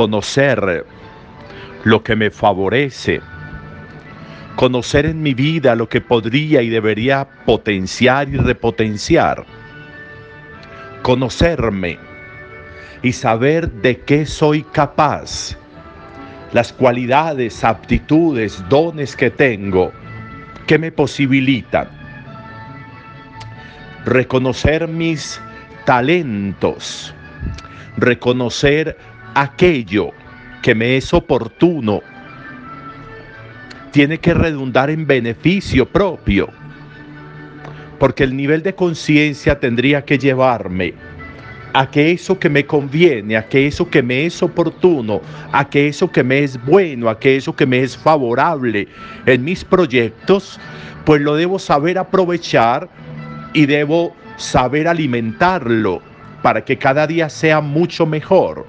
conocer lo que me favorece, conocer en mi vida lo que podría y debería potenciar y repotenciar, conocerme y saber de qué soy capaz, las cualidades, aptitudes, dones que tengo que me posibilitan, reconocer mis talentos, reconocer aquello que me es oportuno, tiene que redundar en beneficio propio, porque el nivel de conciencia tendría que llevarme a que eso que me conviene, a que eso que me es oportuno, a que eso que me es bueno, a que eso que me es favorable en mis proyectos, pues lo debo saber aprovechar y debo saber alimentarlo para que cada día sea mucho mejor.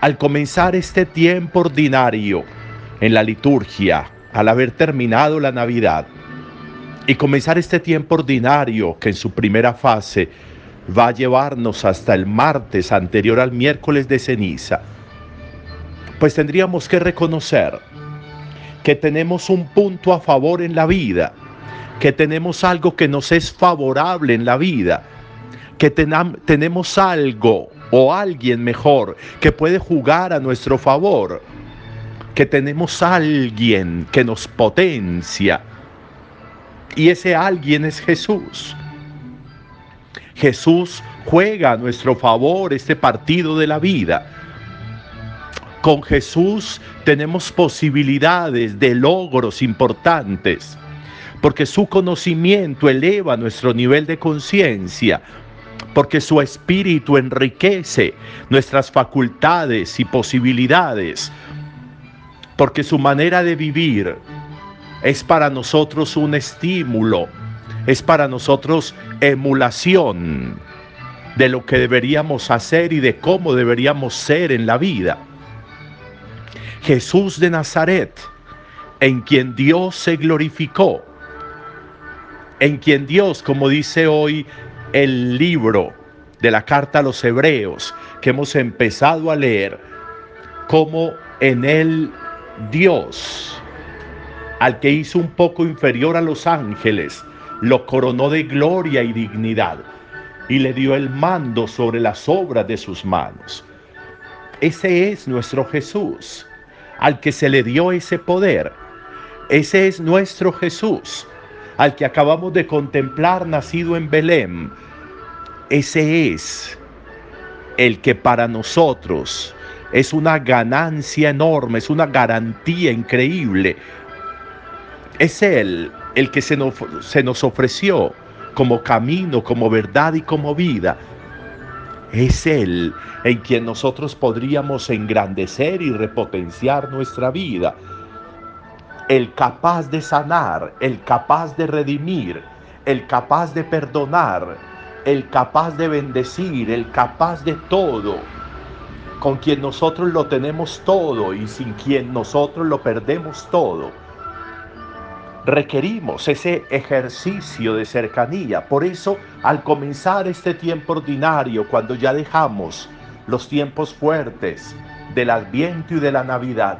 Al comenzar este tiempo ordinario en la liturgia, al haber terminado la Navidad, y comenzar este tiempo ordinario que en su primera fase va a llevarnos hasta el martes anterior al miércoles de ceniza, pues tendríamos que reconocer que tenemos un punto a favor en la vida, que tenemos algo que nos es favorable en la vida, que tenemos algo o alguien mejor que puede jugar a nuestro favor, que tenemos alguien que nos potencia, y ese alguien es Jesús. Jesús juega a nuestro favor este partido de la vida. Con Jesús tenemos posibilidades de logros importantes, porque su conocimiento eleva nuestro nivel de conciencia, porque su espíritu enriquece nuestras facultades y posibilidades, porque su manera de vivir es para nosotros un estímulo, es para nosotros emulación de lo que deberíamos hacer y de cómo deberíamos ser en la vida. Jesús de Nazaret, en quien Dios se glorificó, en quien Dios, como dice hoy el libro de la carta a los hebreos que hemos empezado a leer, como en él Dios al que hizo un poco inferior a los ángeles, lo coronó de gloria y dignidad y le dio el mando sobre las obras de sus manos. Ese es nuestro Jesús, al que se le dio ese poder. Ese es nuestro Jesús, al que acabamos de contemplar nacido en Belén. Ese es el que para nosotros es una ganancia enorme, es una garantía increíble es Él el que se nos, se nos ofreció como camino, como verdad y como vida. Es Él en quien nosotros podríamos engrandecer y repotenciar nuestra vida. El capaz de sanar, el capaz de redimir, el capaz de perdonar, el capaz de bendecir, el capaz de todo, con quien nosotros lo tenemos todo y sin quien nosotros lo perdemos todo requerimos ese ejercicio de cercanía. Por eso, al comenzar este tiempo ordinario, cuando ya dejamos los tiempos fuertes del Adviento y de la Navidad,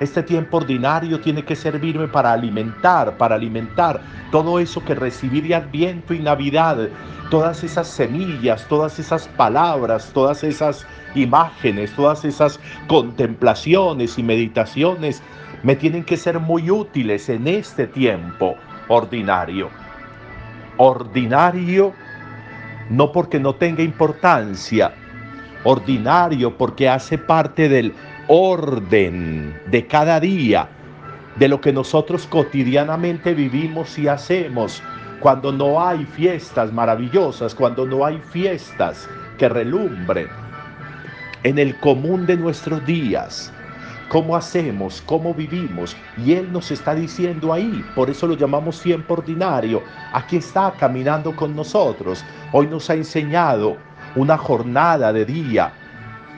este tiempo ordinario tiene que servirme para alimentar, para alimentar todo eso que recibí de Adviento y Navidad, todas esas semillas, todas esas palabras, todas esas imágenes, todas esas contemplaciones y meditaciones me tienen que ser muy útiles en este tiempo ordinario. Ordinario no porque no tenga importancia, ordinario porque hace parte del orden de cada día, de lo que nosotros cotidianamente vivimos y hacemos, cuando no hay fiestas maravillosas, cuando no hay fiestas que relumbren en el común de nuestros días cómo hacemos, cómo vivimos. Y Él nos está diciendo ahí, por eso lo llamamos tiempo ordinario. Aquí está caminando con nosotros. Hoy nos ha enseñado una jornada de día,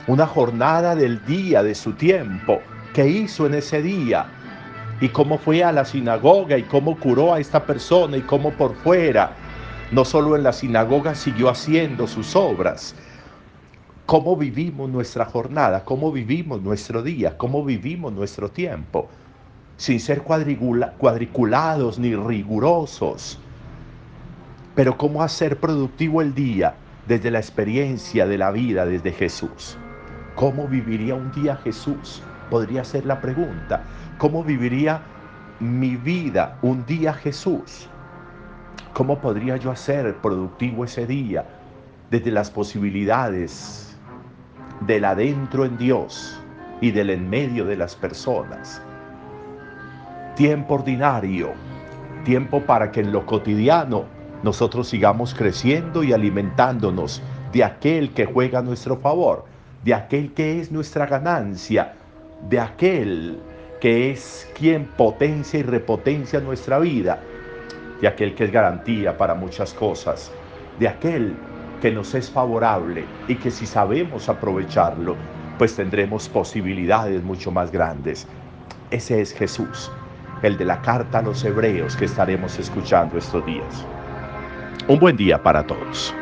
una jornada del día de su tiempo. ¿Qué hizo en ese día? Y cómo fue a la sinagoga y cómo curó a esta persona y cómo por fuera, no solo en la sinagoga siguió haciendo sus obras, cómo vivimos nuestra jornada, cómo vivimos nuestro día, cómo vivimos nuestro tiempo, sin ser cuadriculados ni rigurosos, pero cómo hacer productivo el día desde la experiencia de la vida desde Jesús. ¿Cómo viviría un día Jesús? Podría ser la pregunta. ¿Cómo viviría mi vida un día Jesús? ¿Cómo podría yo hacer productivo ese día desde las posibilidades del adentro en Dios y del en medio de las personas? Tiempo ordinario, tiempo para que en lo cotidiano nosotros sigamos creciendo y alimentándonos de aquel que juega a nuestro favor, de aquel que es nuestra ganancia, de aquel que es quien potencia y repotencia nuestra vida, de aquel que es garantía para muchas cosas, de aquel que nos es favorable y que si sabemos aprovecharlo, pues tendremos posibilidades mucho más grandes. Ese es Jesús, el de la carta a los hebreos que estaremos escuchando estos días. Un buen día para todos.